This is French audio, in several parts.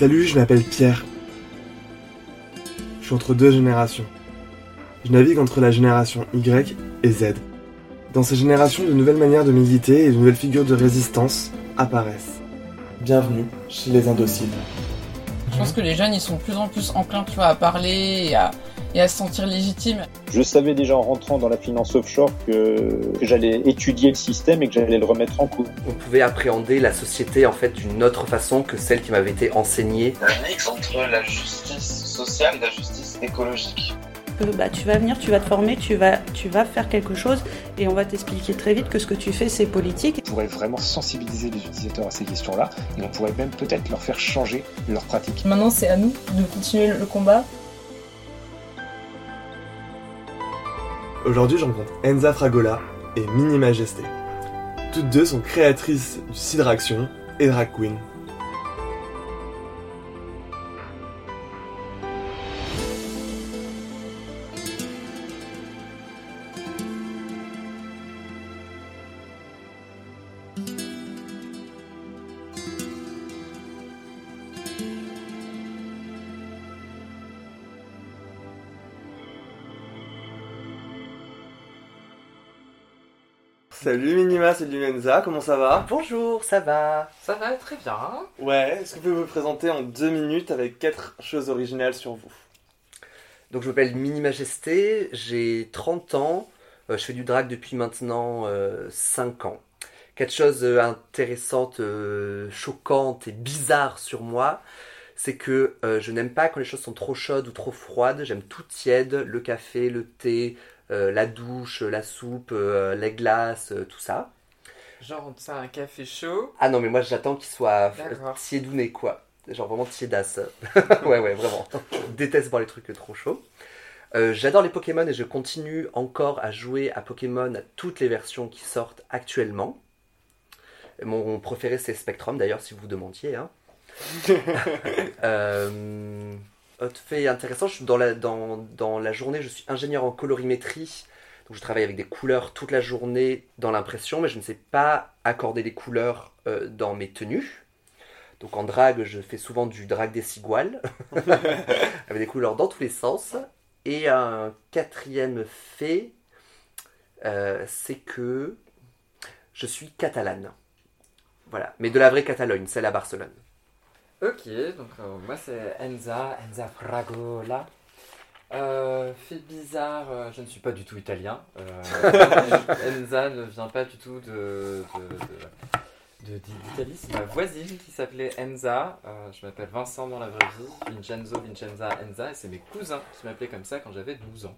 Salut, je m'appelle Pierre. Je suis entre deux générations. Je navigue entre la génération Y et Z. Dans ces générations, de nouvelles manières de militer et de nouvelles figures de résistance apparaissent. Bienvenue chez les indociles. Je pense que les jeunes, ils sont de plus en plus enclins, à parler et à, et à se sentir légitimes. Je savais déjà en rentrant dans la finance offshore que, que j'allais étudier le système et que j'allais le remettre en cause. On pouvait appréhender la société en fait d'une autre façon que celle qui m'avait été enseignée. Un mix entre la justice sociale et la justice écologique. que bah, tu vas venir, tu vas te former, tu vas, tu vas faire quelque chose et on va t'expliquer très vite que ce que tu fais c'est politique. On pourrait vraiment sensibiliser les utilisateurs à ces questions-là et on pourrait même peut-être leur faire changer leur pratique. Maintenant, c'est à nous de continuer le combat. Aujourd'hui, je rencontre Enza Fragola et Mini Majesté. Toutes deux sont créatrices du Cidraction et Drag Queen. Salut Minima, salut Enza, comment ça va Bonjour, ça va Ça va très bien. Ouais, est-ce que vous pouvez vous présenter en deux minutes avec quatre choses originales sur vous Donc je m'appelle Mini Majesté, j'ai 30 ans, euh, je fais du drag depuis maintenant euh, 5 ans. Quatre choses euh, intéressantes, euh, choquantes et bizarres sur moi, c'est que euh, je n'aime pas quand les choses sont trop chaudes ou trop froides, j'aime tout tiède, le café, le thé, euh, la douche, la soupe, euh, les glaces, euh, tout ça. Genre, c'est un café chaud. Ah non mais moi j'attends qu'il soit tiédouné quoi. Genre vraiment tiédasse. ouais ouais vraiment. Je déteste voir les trucs trop chauds. Euh, J'adore les Pokémon et je continue encore à jouer à Pokémon à toutes les versions qui sortent actuellement. Mon préféré c'est Spectrum d'ailleurs si vous vous demandiez. Hein. Euh, fait intéressant, je suis dans la, dans, dans la journée, je suis ingénieur en colorimétrie. Donc je travaille avec des couleurs toute la journée dans l'impression, mais je ne sais pas accorder des couleurs euh, dans mes tenues. Donc en drag, je fais souvent du drag des ciguales, avec des couleurs dans tous les sens. Et un quatrième fait, euh, c'est que je suis catalane. Voilà, mais de la vraie Catalogne, celle à Barcelone. Ok, donc euh, moi c'est Enza, Enza Fragola. Euh, fait bizarre, euh, je ne suis pas du tout italien. Enza ne vient pas du tout de, d'Italie, c'est ma voisine qui s'appelait Enza. Je m'appelle Vincent dans la vraie vie, Vincenzo, Vincenza, Enza, et c'est mes cousins qui m'appelaient comme ça quand j'avais 12 ans.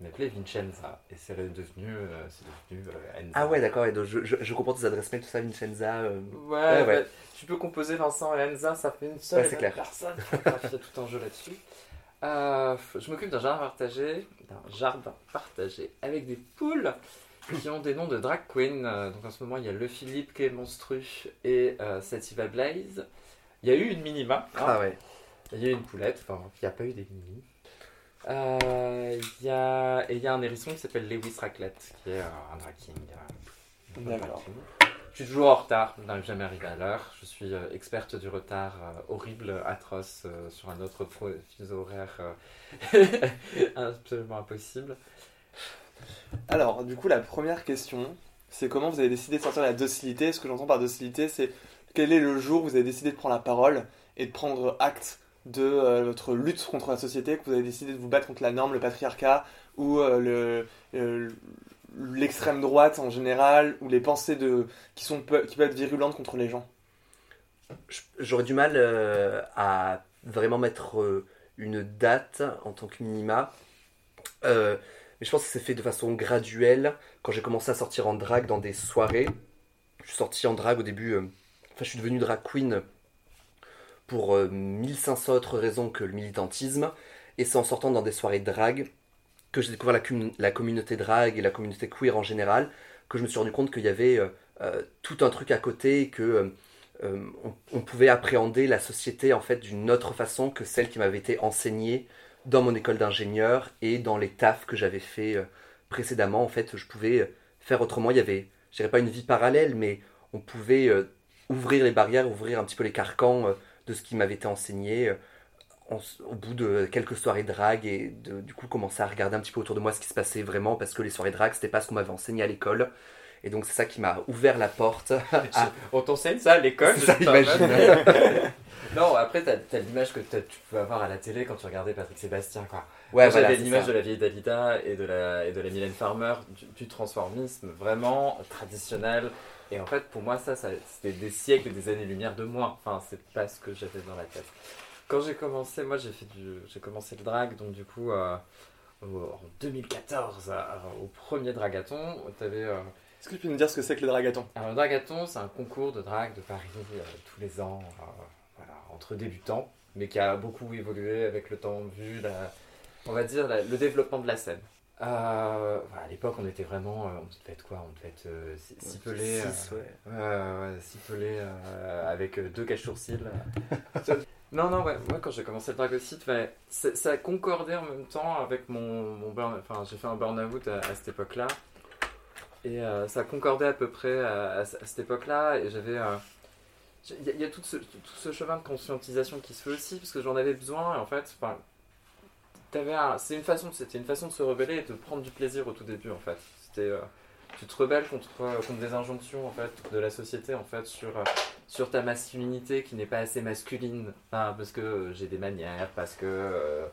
Ils m'appelaient Vincenza, et c'est devenu, euh, c'est devenu euh, Enza. Ah ouais, d'accord, et donc je, je, je comprends tes adresses mail, tout ça, Vincenza. euh, Ouais, Ouais, ouais. bah, tu peux composer Vincent et Enza, ça fait une seule Ouais, et c'est même clair. personne. Il y a tout un jeu là-dessus. Euh, je m'occupe d'un jardin partagé, d'un jardin partagé avec des poules qui ont des noms de drag queen. Donc en ce moment, il y a Le Philippe qui est monstru et euh, Sativa Blaze. Il y a eu une minima. hein. Ah ouais. Il y a eu une poulette, enfin, il n'y a pas eu des mini. Euh, il y a... Et il y a un hérisson qui s'appelle Lewis Raclette, qui est un drag king. euh, D'accord. Je suis toujours en retard, je n'arrive jamais à arriver à l'heure. Je suis euh, experte du retard euh, horrible, atroce, sur un autre fuseau horaire absolument impossible. Alors, du coup, la première question, c'est comment vous avez décidé de sortir de la docilité? Ce que j'entends par docilité, c'est quel est le jour où vous avez décidé de prendre la parole et de prendre acte de euh, votre lutte contre la société, que vous avez décidé de vous battre contre la norme, le patriarcat ou euh, euh, l'extrême droite en général, ou les pensées de, qui, sont, qui peuvent être virulentes contre les gens? J'aurais du mal à vraiment mettre une date en tant que minima. Mais je pense que c'est fait de façon graduelle. Quand j'ai commencé à sortir en drag dans des soirées, je suis sorti en drag au début. Enfin, je suis devenu drag queen pour euh, 1500 autres raisons que le militantisme. Et c'est en sortant dans des soirées drag que j'ai découvert la, la communauté drag et la communauté queer en général, que je me suis rendu compte qu'il y avait euh, euh, tout un truc à côté, et que euh, euh, on, pouvait appréhender la société en fait d'une autre façon que celle qui m'avait été enseignée dans mon école d'ingénieur et dans les tafs que j'avais fait euh, précédemment. En fait, je pouvais euh, faire autrement. Il y avait, je dirais pas une vie parallèle, mais on pouvait euh, ouvrir les barrières, ouvrir un petit peu les carcans euh, de ce qui m'avait été enseigné euh, en- au bout de quelques soirées drague et de, du coup commencer à regarder un petit peu autour de moi ce qui se passait vraiment parce que les soirées drague c'était pas ce qu'on m'avait enseigné à l'école et donc c'est ça qui m'a ouvert la porte à On t'enseigne ça à l'école Ça, imagine. Non, après, t'as as, l'image que tu peux avoir à la télé quand tu regardais Patrick Sébastien, quoi. ouais voilà J'avais l'image de la vieille Dalida et de la, et de la Mylène Farmer, du, du transformisme vraiment traditionnel. Et en fait, pour moi, ça, ça c'était des siècles et des années-lumière de moi. Enfin, c'est pas ce que j'avais dans la tête. Quand j'ai commencé, moi, j'ai fait du, j'ai commencé le drag, donc du coup, euh, en 2014, euh, au premier dragathon, t'avais. euh, Est-ce que tu peux nous dire ce que c'est que le dragathon alors, le Dragathon, c'est un concours de drague de Paris euh, tous les ans, voilà, entre débutants, mais qui a beaucoup évolué avec le temps, vu la, on va dire la- le développement de la scène. Euh, voilà, à l'époque, on était vraiment, euh, on devait être quoi? On devait être euh, six- six pelés, Six, euh, ouais. Ouais, ouais, six pelés, avec deux caches-sourcils. non, non, ouais, moi quand j'ai commencé le drag aussi, ouais, ça, concordait en même temps avec mon, mon burn, enfin j'ai fait un burn-out à, à cette époque-là. Et ça concordait à peu près à, à- à cette époque-là. Et j'avais. Il y, a- il y a tout ce, tout ce chemin de conscientisation qui se fait aussi, parce que j'en avais besoin. Et en fait, un- c'est une façon, c'était une façon de se rebeller et de prendre du plaisir au tout début, en fait. C'était, euh, tu te rebelles contre, euh, contre des injonctions, en fait, de la société, en fait, sur, euh, sur ta masculinité qui n'est pas assez masculine. Enfin, parce que euh, j'ai des manières, parce que.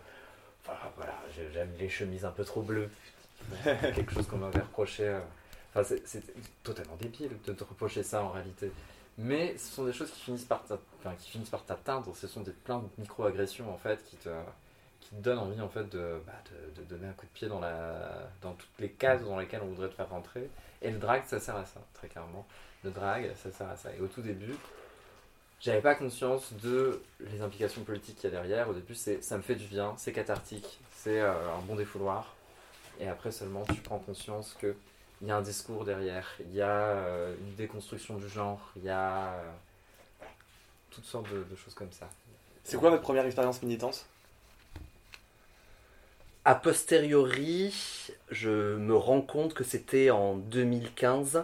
voilà, j'ai- j'aime les chemises un peu trop bleues. Quelque chose qu'on m'avait reproché. Enfin, c'est- totalement débile de te reprocher ça en réalité. Mais ce sont des choses qui finissent par t'a- enfin, qui finissent par t'atteindre. Ce sont des plein de micro-agressions en fait qui te, qui te donnent envie en fait de, bah, de, de donner un coup de pied dans, la, dans toutes les cases dans lesquelles on voudrait te faire rentrer. Et le drag, ça sert à ça, très clairement. Le drag, ça sert à ça. Et au tout début, j'avais pas conscience de les implications politiques qu'il y a derrière. Au début, c'est ça me fait du bien, c'est cathartique, c'est euh, un bon défouloir. Et après seulement, tu prends conscience que il y a un discours derrière, il y a euh, une déconstruction du genre, il y a euh, toutes sortes de choses comme ça. C'est quoi votre première expérience militante? A posteriori, je me rends compte que c'était en 2015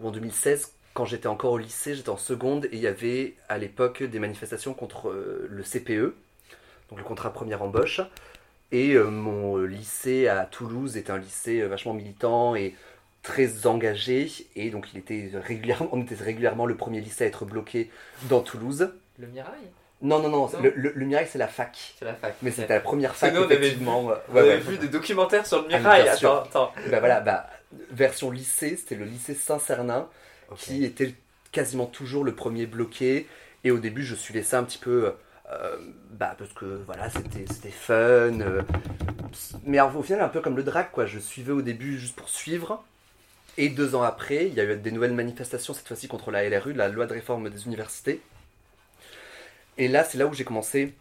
ou en 2016, quand j'étais encore au lycée, j'étais en seconde, et il y avait à l'époque des manifestations contre euh, le CPE, donc le contrat première embauche. Et euh, mon lycée à Toulouse était un lycée euh, vachement militant et très engagé, et donc il était régulièrement, on était régulièrement le premier lycée à être bloqué dans Toulouse. Le Mirail? Non, non, non, le, le, le Mirail c'est la fac. C'est la fac. Mais c'était la première fac, nous, on avait effectivement. On Ouais, avait ouais. vu des documentaires sur le Ah, Mirail. attends, attends. Bah voilà, bah, version lycée, c'était le lycée Saint-Cernin qui était quasiment toujours le premier bloqué. Et au début, je suivais ça un petit peu euh, bah, parce que voilà, c'était c'était fun. euh, mais au final, un peu comme le drag, quoi. Je suivais au début juste pour suivre. Et deux ans après, il y a eu des nouvelles manifestations, cette fois-ci contre la LRU, la loi de réforme des universités. Et là, c'est là où j'ai commencé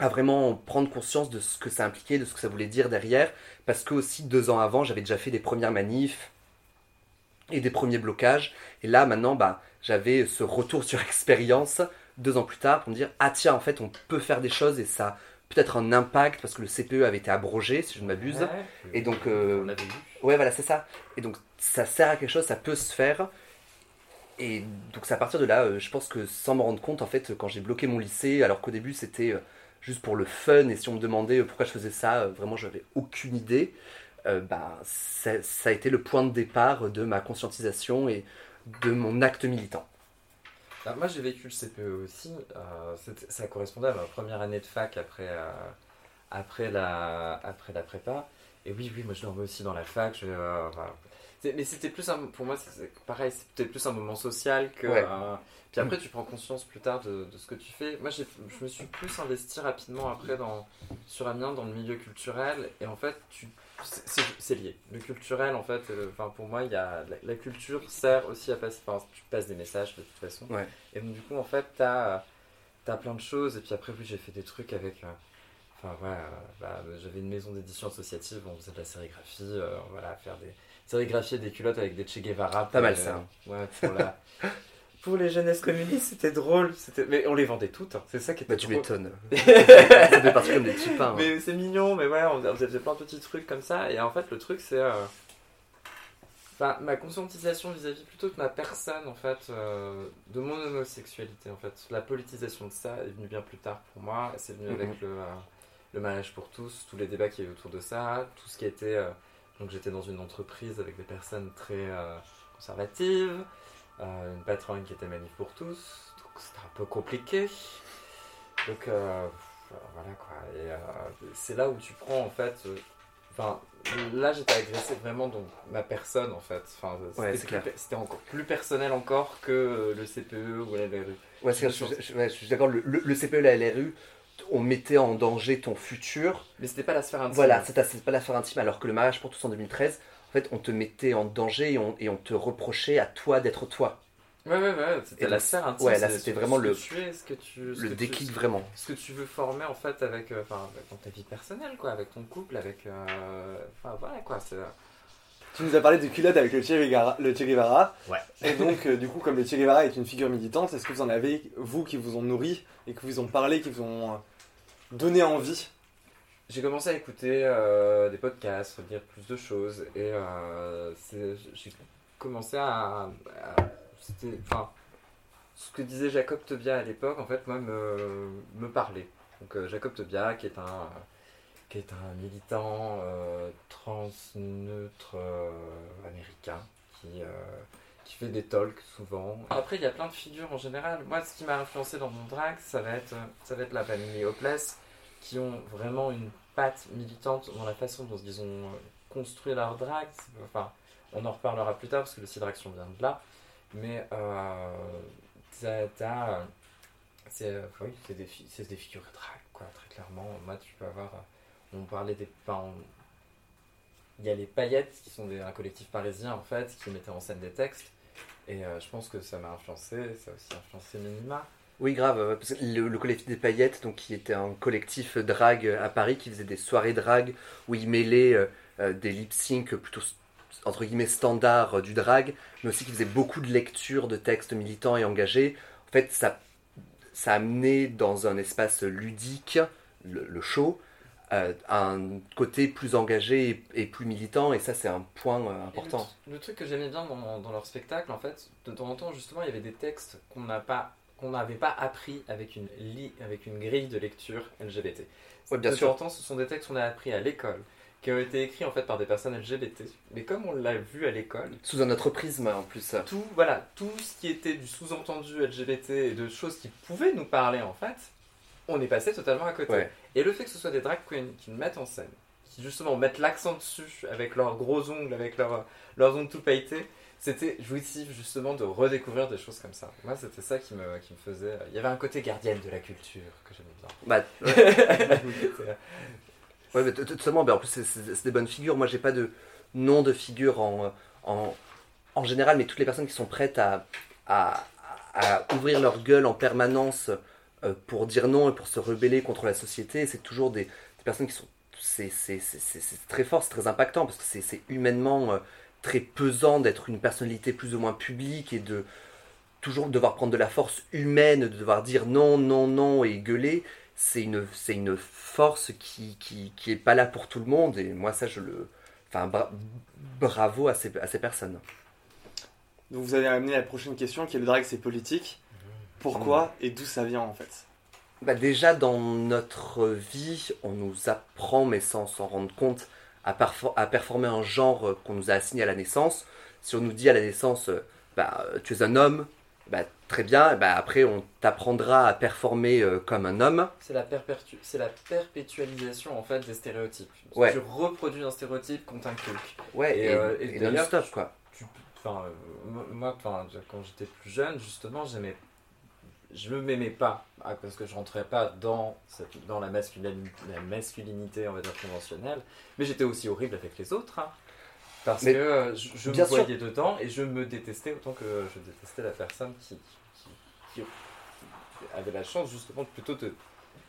à vraiment prendre conscience de ce que ça impliquait, de ce que ça voulait dire derrière. Parce que aussi, deux ans avant, j'avais déjà fait des premières manifs et des premiers blocages. Et là, maintenant, bah, j'avais ce retour sur expérience deux ans plus tard pour me dire Ah, tiens, en fait, on peut faire des choses et ça a peut-être un impact parce que le CPE avait été abrogé, si je ne m'abuse. Ouais. Et donc, euh, on l'avait vu. Ouais, voilà, c'est ça. Et donc, ça sert à quelque chose, ça peut se faire. Et donc, c'est à partir de là, euh, je pense que sans me rendre compte, en fait, quand j'ai bloqué mon lycée, alors qu'au début, c'était euh, juste pour le fun, et si on me demandait euh, pourquoi je faisais ça, vraiment, je n'avais aucune idée, bah, ça, a été le point de départ de ma conscientisation et de mon acte militant. Moi j'ai vécu le CPE aussi, ça correspondait à ma première année de fac après, après, la, après la prépa. Et oui, oui, moi je dormais aussi dans la fac. Mais c'était plus un, pour moi, c'est- c'est pareil, c'était plus un moment social que. Ouais. euh, puis après, tu prends conscience plus tard de, de ce que tu fais. Moi, j'ai- je me suis plus investi rapidement après dans, sur Amiens dans le milieu culturel. Et en fait, tu, c'est- c'est c'est lié. Le culturel, en fait, euh, enfin, pour moi, il y a, la, la culture sert aussi à passer. Enfin, tu passes des messages de toute façon. Ouais. Et donc, du coup, en fait, t'as as plein de choses. Et puis après, oui, j'ai fait des trucs avec. euh, Enfin, voilà, euh, bah, j'avais une maison d'édition associative, on faisait de la sérigraphie, euh, voilà, faire des. Sérigraphier des culottes avec des Che Guevara. Pas mal, ça. euh, ouais, pour la. Pour les jeunesses communistes, c'était drôle. c'était- Mais on les vendait toutes, hein. c'est ça qui était Bah, tu m'étonnes. ça fait partie comme des petits pains. hein. Mais c'est mignon, mais ouais, on, faisait plein de petits trucs comme ça. Et en fait, le truc, c'est. euh, Enfin, ma conscientisation vis-à-vis plutôt de ma personne, en fait, euh, de mon homosexualité, en fait. La politisation de ça est venue bien plus tard pour moi. C'est venu Mhm. avec le, euh, le mariage pour tous, tous les débats qui y a eu autour de ça, tout ce qui était. euh, donc, j'étais dans une entreprise avec des personnes très euh, conservatives, euh, une patronne qui était manif pour tous, donc c'était un peu compliqué. Donc, euh, voilà quoi. Et c'est là où tu prends, en fait. Enfin, là j'étais agressé vraiment dans ma personne en fait. Enfin, c'était encore plus personnel encore que le CPE ou la LRU. Ouais, je, je- je- ouais, je suis d'accord, le, le- le CPE, la LRU, on mettait en danger ton futur. Mais c'était pas la sphère intime. Voilà, c'est pas l'affaire intime, alors que le mariage pour tous en 2013, en fait, on te mettait en danger et on, et on te reprochait à toi d'être toi. Ouais, ouais, ouais, c'était la sphère intime. ouais, là, c'était vraiment le- Le déclic vraiment. Ce que tu veux former en fait avec, euh, enfin, dans ta vie personnelle, quoi, avec ton couple, avec. euh, Enfin, voilà quoi, c'est. Tu nous as parlé de culotte avec le Che Guevara. Le Che Guevara. Ouais. Et donc, euh, du coup, comme le Che Guevara est une figure militante, est-ce que vous en avez, vous, qui vous ont nourri et qui vous ont parlé, qui vous ont euh, donné envie? J'ai commencé à écouter euh, des podcasts, lire plus de choses, et euh, j'ai commencé à. à- c'était, enfin, ce que disait Jacob Tobia à l'époque, en fait, moi, me, me parlait. Donc, Jacob Tobia, qui est un, qui est un militant euh, transneutre euh, américain, qui, euh, qui fait des talks souvent. Après, il y a plein de figures en général. Moi, ce qui m'a influencé dans mon drag, ça va être, ça va être la famille Hopeless, qui ont vraiment une patte militante dans la façon dont ils ont construit leur drag. Enfin, on en reparlera plus tard parce que le Sidraction vient de là. Mais euh, t'as- c'est oui, des, fi- des figures drag, quoi, très clairement. Moi, tu peux avoir. On parlait des. il y a les paillettes qui sont un collectif parisien en fait qui mettait en scène des textes. Et euh, je pense que ça m'a influencé, ça a aussi influencé Minima. Oui, grave. le, le collectif des paillettes, donc, qui était un collectif drag à Paris, qui faisait des soirées drag où ils mêlaient euh, euh, des lip sync plutôt entre guillemets standards euh, du drag, mais aussi qui faisait beaucoup de lectures de textes militants et engagés. En fait, ça, ça amenait dans un espace ludique, le show, euh, un côté plus engagé et, et plus militant, et ça, c'est un point euh, important. Le, le truc que j'aimais bien dans, dans leur spectacle, en fait, de temps en temps, justement, il y avait des textes qu'on n'a pas qu'on n'avait pas appris avec une, li- avec une grille de lecture LGBT. Ouais, bien de sûr. temps en temps, ce sont des textes qu'on a appris à l'école, qui ont été écrits en fait par des personnes LGBT. Mais comme on l'a vu à l'école, Sous un autre prisme, en plus. tout, voilà, tout ce qui était du sous-entendu LGBT et de choses qui pouvaient nous parler en fait, on est passé totalement à côté. Ouais. Et le fait que ce soit des drag queens qui le mettent en scène, qui justement mettent l'accent dessus avec leurs gros ongles, avec leurs, leurs ongles tout pailletés, c'était jouissif justement de redécouvrir des choses comme ça. Moi, c'était ça qui me, qui me faisait. Il y avait un côté gardienne de la culture que j'aimais bien. Bah, Ouais, mais totalement. Ben, en plus, c'est- des bonnes figures. Moi, j'ai pas de nom de figure en, en, en général, mais toutes les personnes qui sont prêtes à, à, à ouvrir leur gueule en permanence euh, pour dire non et pour se rebeller contre la société, c'est toujours des, personnes qui sont. C'est très fort, c'est très impactant parce que c'est- humainement euh, très pesant d'être une personnalité plus ou moins publique et de toujours devoir prendre de la force humaine, de devoir dire non, non, non et gueuler c'est une, une force qui, qui, pas là pour tout le monde. Et moi, ça, je le. Enfin, bra- bravo à ces, à ces personnes. Donc vous avez amené la prochaine question qui est le drag c'est politique. Pourquoi et d'où ça vient en fait? Bah, déjà, dans notre vie, on nous apprend, mais sans s'en rendre compte, à, performer un genre euh, qu'on nous a assigné à la naissance. Si on nous dit à la naissance, euh, bah, euh, tu es un homme, bah, très bien, bah, après, on t'apprendra à performer euh, comme un homme. C'est la, la perpétualisation en fait des stéréotypes. Ouais. Tu reproduis un stéréotype qu'on t'inculque. Ouais, et, euh, et d'ailleurs, non-stop, quoi. tu- euh, moi, quand j'étais plus jeune, justement, j'aimais, je me m'aimais pas ah, parce que je rentrais pas dans cette- dans la masculinité, la masculinité, on va dire conventionnelle. Mais j'étais aussi horrible avec les autres, hein. parce Mais que je, je me bien sûr. voyais dedans et je me détestais autant que je détestais la personne qui, qui, qui avait la chance justement de plutôt de,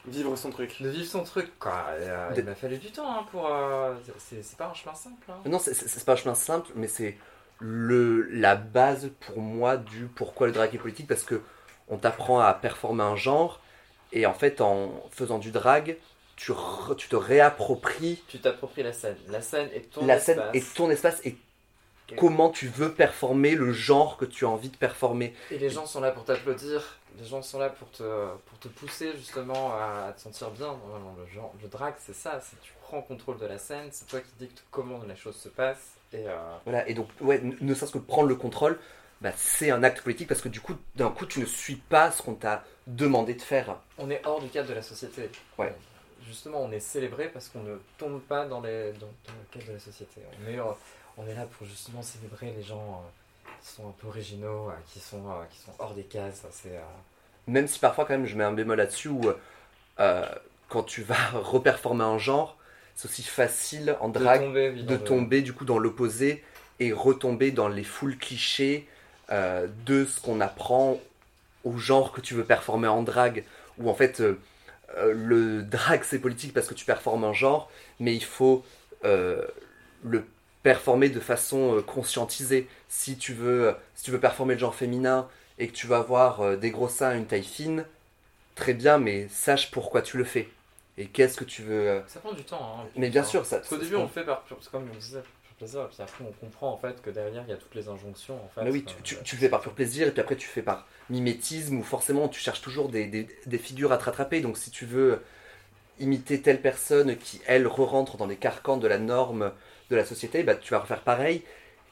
Vivre son truc. de vivre son truc. Quoi. Et, euh, De- Il m'a fallu du temps hein, pour. euh, c'est pas un chemin simple. hein. Non, c'est- pas un chemin simple, mais c'est le la base pour moi du pourquoi le drag est politique parce que on t'apprend à performer un genre et en fait en faisant du drag, tu, re- tu te réappropries Tu t'appropries la scène. La scène est ton la espace. scène et ton espace et comment tu veux performer le genre que tu as envie de performer. Et les gens sont là pour t'applaudir, les gens sont là pour te, pour te pousser justement à, te sentir bien. Vraiment, le, genre, le drag, c'est ça, c'est tu prends contrôle de la scène, c'est toi qui dictes comment la chose se passe. Et, euh, Voilà, et donc, ouais, ne ne serait-ce que prendre le contrôle, bah, c'est un acte politique parce que du coup, d'un coup, tu ne suis pas ce qu'on t'a demandé de faire. on est hors du cadre de la société. Ouais. Justement, on est célébré parce qu'on ne tombe pas dans, les, dans, dans le cadre de la société. On est, euh, on est là pour justement célébrer les gens euh, qui sont un peu originaux, euh, qui, sont, euh, qui sont hors des cases. C'est, Même si parfois, quand même, je mets un bémol là-dessus où quand tu vas reperformer un genre, c'est aussi facile en de drag tomber, oui, de tomber du coup dans l'opposé et retomber dans les foules clichés euh, de ce qu'on apprend au genre que tu veux performer en drag où en fait euh, euh, le drag c'est politique parce que tu performes un genre mais il faut euh, le performer de façon conscientisée. Si tu veux si tu veux performer le genre féminin et que tu vas avoir des gros seins une taille fine très bien mais sache pourquoi tu le fais. Et qu'est-ce que tu veux Ça prend du temps. Hein, mais bien sûr ça Parce qu'au début, on le fait par comme on disait, plaisir, et puis après, on comprend en fait que derrière, il y a toutes les injonctions. En fait, Mais oui, tu, tu- tu le fais par pur plaisir et puis après tu fais par mimétisme ou forcément tu cherches toujours des, des- des figures à te rattraper. Donc si tu veux imiter telle personne qui, elle, re-rentre dans les carcans de la norme de la société, bah, tu vas refaire pareil.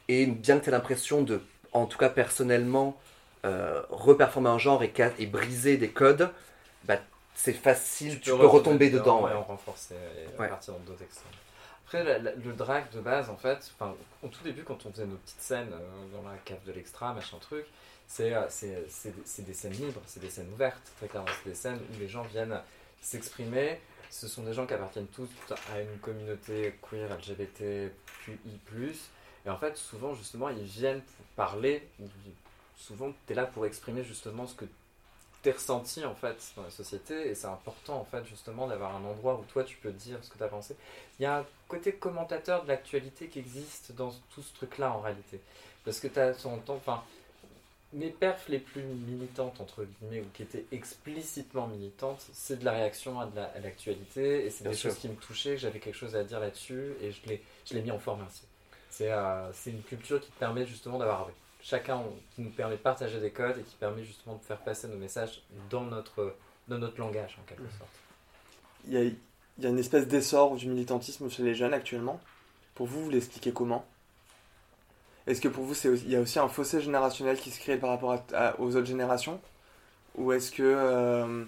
Et bien que tu aies l'impression de, en tout cas personnellement, euh, reperformer un genre et, briser des codes, bah, c'est facile, tu, peux, retomber dedans. ouais. et en renforcer et Ouais. partir dans d'autres extrêmes. Après, le drag de base, en fait, enfin, au tout début, quand on faisait nos petites scènes euh, dans la cave de l'extra, machin truc, c'est euh, c'est des- scènes libres, c'est des scènes ouvertes, très clairement. C'est des scènes où les gens viennent s'exprimer. Ce sont des gens qui appartiennent tous à une communauté queer, LGBT, QI+. Et en fait, souvent, justement, ils viennent parler. Souvent, tu es là pour exprimer justement ce que t'es ressenti en fait dans la société et c'est important en fait justement d'avoir un endroit où toi tu peux dire ce que tu as pensé. Il y a un côté commentateur de l'actualité qui existe dans tout ce truc là en réalité. Parce que tu as son temps, enfin, mes perfs les plus militantes entre guillemets ou qui étaient explicitement militantes, c'est de la réaction à de la- à l'actualité et c'est Bien des sûr. choses qui me touchaient, j'avais quelque chose à dire là-dessus et je l'ai je l'ai mis en forme ainsi. C'est euh, c'est une culture qui te permet justement d'avoir chacun, on- qui nous permet de partager des codes et qui permet justement de faire passer nos messages dans notre, dans notre langage en quelque sorte. Il y a, il y a une espèce d'essor du militantisme chez les jeunes actuellement. Pour vous, vous l'expliquez comment? Est-ce que pour vous, c'est aussi- il y a aussi un fossé générationnel qui se crée par rapport à- à- aux autres générations? Ou est-ce que euh,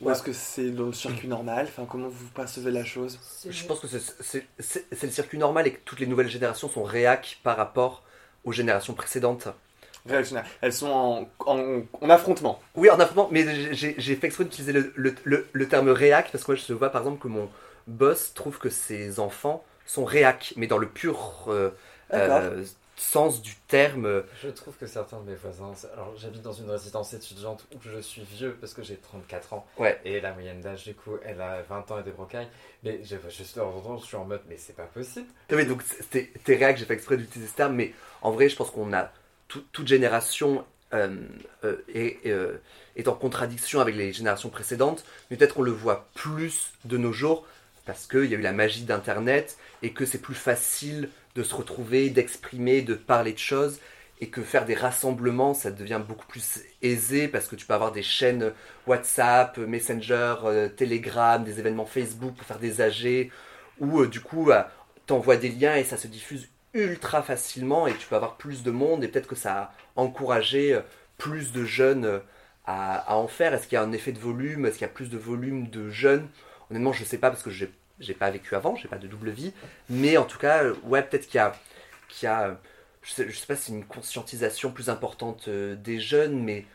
ou Ouais. est-ce que c'est dans le circuit normal? Enfin, comment vous percevez la chose? Je pense que c'est- c'est c'est- c'est le circuit normal et que toutes les nouvelles générations sont réac par rapport aux générations précédentes. Elles sont en, en, en affrontement. Oui, en affrontement, mais j'ai fait exprès d'utiliser le, le- le- le terme réac parce que moi je vois par exemple que mon boss trouve que ses enfants sont réac, mais dans le pur euh, euh, sens du terme. Je trouve que certains de mes voisins, alors j'habite dans une résidence étudiante où je suis vieux parce que j'ai 34 ans Ouais. et la moyenne d'âge du coup elle a 20 ans et des brocailles, mais je, je suis, en temps, je suis en mode mais c'est pas possible. Oui, donc t'es réac, j'ai fait exprès d'utiliser ce terme, mais en vrai je pense qu'on a tout- toute génération euh, euh, est, euh, est en contradiction avec les générations précédentes, mais peut-être qu'on le voit plus de nos jours parce qu'il y a eu la magie d'Internet et que c'est plus facile de se retrouver, d'exprimer, de parler de choses et que faire des rassemblements, ça devient beaucoup plus aisé parce que tu peux avoir des chaînes WhatsApp, Messenger, euh, Telegram, des événements Facebook pour faire des AG où euh, du coup euh, t'envoies des liens et ça se diffuse ultra facilement et tu peux avoir plus de monde et peut-être que ça a encouragé euh, plus de jeunes à, en faire. Est-ce qu'il y a un effet de volume? Est-ce qu'il y a plus de volume de jeunes? Honnêtement, je sais pas parce que j'ai j'ai pas vécu avant, j'ai pas de double vie, mais en tout cas, euh, ouais, peut-être qu'il y a, qu'il y a je sais, sais pas si une conscientisation plus importante euh, des jeunes, mais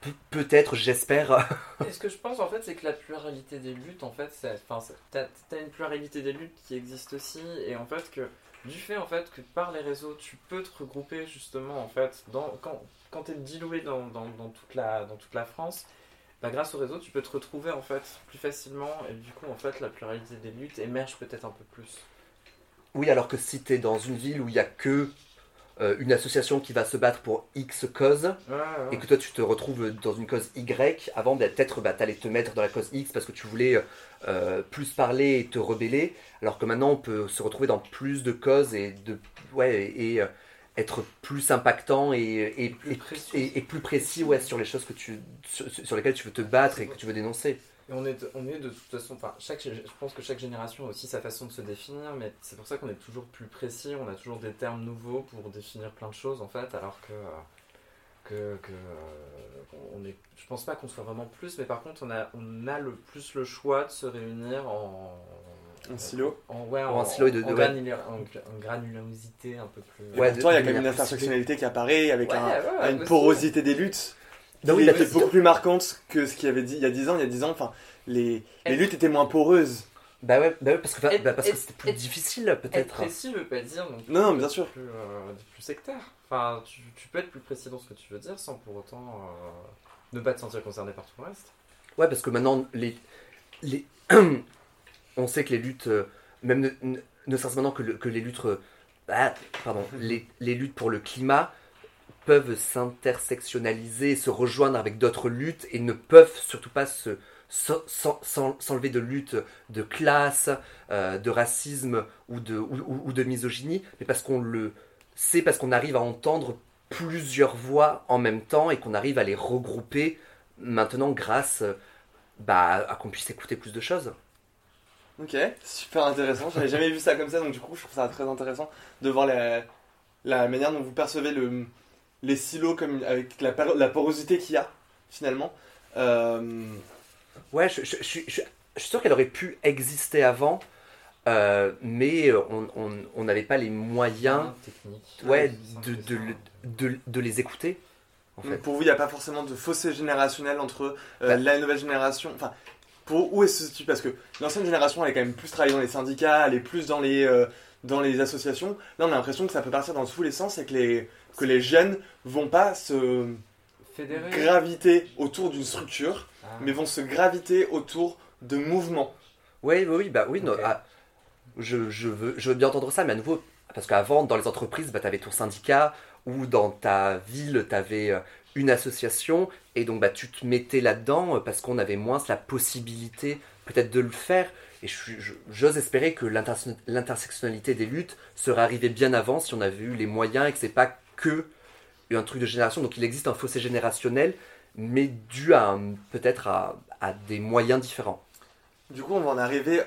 pe- peut-être, j'espère. Et ce que je pense en fait, c'est que la pluralité des luttes, en fait, c'est- enfin, t'as as une pluralité des luttes qui existe aussi, et en fait que du fait en fait que par les réseaux, tu peux te regrouper justement en fait quand quand t'es dilué dans toute la dans toute la France, bah, grâce au réseau, tu peux te retrouver en fait plus facilement, et du coup en fait la pluralité des luttes émerge peut-être un peu plus. Oui, alors que si t'es dans une ville où il y a que euh, une association qui va se battre pour X cause Ouais, ouais. et que toi tu te retrouves dans une cause Y, avant bah, peut-être bah, t'allais te mettre dans la cause X parce que tu voulais euh, plus parler et te rebeller, alors que maintenant on peut se retrouver dans plus de causes et, de, ouais, et, euh, être plus impactant et, et, Plus et- précis. et- plus précis ouais, sur les choses que tu, sur, sur lesquelles tu veux te battre et que tu veux dénoncer. Et on est, on est de toute façon, enfin, chaque, je pense que chaque génération a aussi sa façon de se définir, mais c'est pour ça qu'on est toujours plus précis, on a toujours des termes nouveaux pour définir plein de choses en fait, alors que, que, que euh, on est, je pense pas qu'on soit vraiment plus, mais par contre on a, on a le plus le choix de se réunir en, Un silo. en, ouais, En en, un silo et de- en de- ouais. granula- en gra- en granulosité un peu plus. Ouais, pourtant, il y a quand même une intersectionnalité qui apparaît avec Ouais, un- ouais, une aussi. porosité des luttes Non, oui, qui bah, était c'est- beaucoup plus marquante que ce qu'il y avait dit il y a 10 ans. Il y a 10 ans, enfin, les, les luttes étaient moins poreuses. Bah ouais, bah ouais, parce que, bah, c'était plus et- difficile Être peut-être. précis veut pas dire non Non, non, bien sûr. Plus, euh, plus sectaire. Enfin, tu, tu peux être plus précis dans ce que tu veux dire sans pour autant euh, ne pas te sentir concerné par tout le reste. Ouais, parce que maintenant, les, les... on sait que les luttes, euh, même ne, ne, ne serait-ce maintenant que, le- que les luttes, euh, ah, pardon, les, les luttes pour le climat peuvent s'intersectionnaliser, se rejoindre avec d'autres luttes et ne peuvent surtout pas se s'en- s'en- s'en- s'enlever de luttes de classe, euh, de racisme ou de, ou, ou- ou de misogynie, mais parce qu'on le sait, parce qu'on arrive à entendre plusieurs voix en même temps et qu'on arrive à les regrouper maintenant grâce bah, à qu'on puisse écouter plus de choses. Ok, super intéressant. J'avais jamais vu ça comme ça, donc du coup, je trouve ça très intéressant de voir la, la manière dont vous percevez le, les silos comme, avec la, porosité qu'il y a, finalement. Euh, Ouais, je, je- je suis- je- je suis sûr qu'elle aurait pu exister avant, euh, mais on- on on n'avait pas les moyens technique. ouais, de, de, le- de- de les écouter. En donc fait. pour vous, il n'y a pas forcément de fossé générationnel entre euh, Bah. la nouvelle génération. Enfin, pour où est-ce que se situe Parce que l'ancienne génération, elle est quand même plus travaillée dans les syndicats, elle est plus dans les, euh, dans les associations. Là, on a l'impression que ça peut partir dans tous les sens et que les, que les jeunes vont pas se Fédéré. graviter autour d'une structure, Ah. mais vont se graviter autour de mouvements. Oui, oui, oui, bah oui, non, ah, je, je veux, je veux bien entendre ça, mais à nouveau, parce qu'avant, dans les entreprises, bah, tu avais ton syndicat, ou dans ta ville, tu avais une association, et donc bah, tu te mettais là-dedans euh, parce qu'on avait moins la possibilité peut-être de le faire. Et j'ose espérer que l'interse- l'intersectionnalité des luttes serait arrivée bien avant si on avait eu les moyens et que c'est pas que un truc de génération. Donc il existe un fossé générationnel, mais dû à peut-être à, à des moyens différents. Du coup, on va en arriver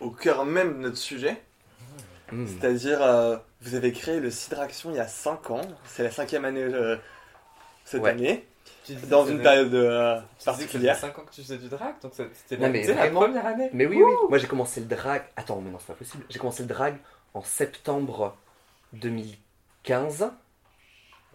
au cœur même de notre sujet, Hmm. c'est-à-dire, euh, vous avez créé le Cidraction il y a 5 ans, c'est la cinquième année euh, cette Ouais. année, dans une ça période euh, ça particulière. faisait 5 ans que tu faisais du drag, donc ça- c'était la, première année. Mais oui, oui, moi j'ai commencé le drag. Attends, mais non, c'est pas possible. J'ai commencé le drag en septembre 2015.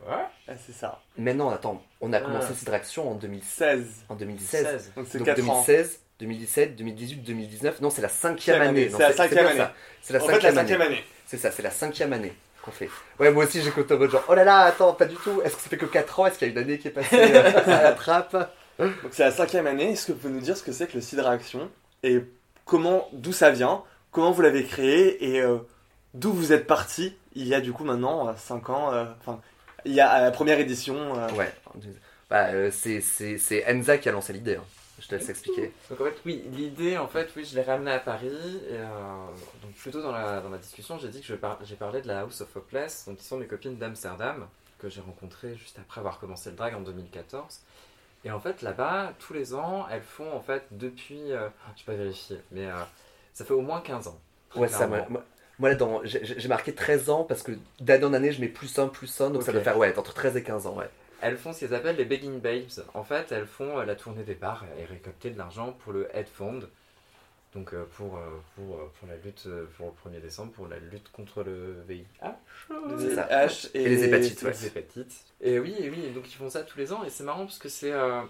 Ouais. Ah, c'est ça, Mais non, attends, on a Ah. commencé cette action en, 2016, 16, en 2016. 16. donc c'est Donc 4 ans. 2016, 2017, 2018, 2019. Non, c'est la cinquième année. année, c'est la cinquième année. ça. C'est la En fait, cinquième la année. cinquième année. C'est ça, c'est la cinquième année qu'on fait. Ouais, moi aussi j'écoute en mode genre, oh là là, attends, pas du tout. Est-ce que ça fait que 4 ans? Est-ce qu'il y a une année qui est passée euh, à la trappe? Donc c'est la cinquième année, est-ce que vous pouvez nous dire ce que c'est que le Cidraction et comment, d'où ça vient, comment vous l'avez créé? Et euh, d'où vous êtes parti il y a du coup maintenant 5 ans, euh, enfin, il y a à la première édition. euh, Ouais. Bah, c'est Enza qui a lancé l'idée. hein. Je te laisse expliquer. Donc en fait, oui, l'idée, en fait, oui, je l'ai ramenée à Paris. Et, euh, donc plutôt dans la, dans la discussion, j'ai dit que par- j'ai parlé de la House of Hopeless, donc qui sont mes copines d'Amsterdam, que j'ai rencontrées juste après avoir commencé le drag en 2014. Et en fait, là-bas, tous les ans, elles font, en fait, depuis... Euh, je vais pas vérifier, mais euh, ça fait au moins 15 ans. Ouais, ça, moi, moi- là, j'ai marqué 13 ans parce que d'année en année, je mets plus 1, plus 1, donc ça doit faire ouais, entre 13 et 15 ans. Ouais. Elles font ce qu'elles appellent les Begging Babes. En fait, elles font euh, la tournée des bars et récolter de l'argent pour le Head Fund. Donc euh, pour, euh, pour, euh, pour la lutte, pour le 1er décembre, pour la lutte contre le VIH. les C'est ça. H et, Et les hépatites, ouais. Les hépatites. Et oui, et oui, donc ils font ça tous les ans et c'est marrant parce que c'est euh,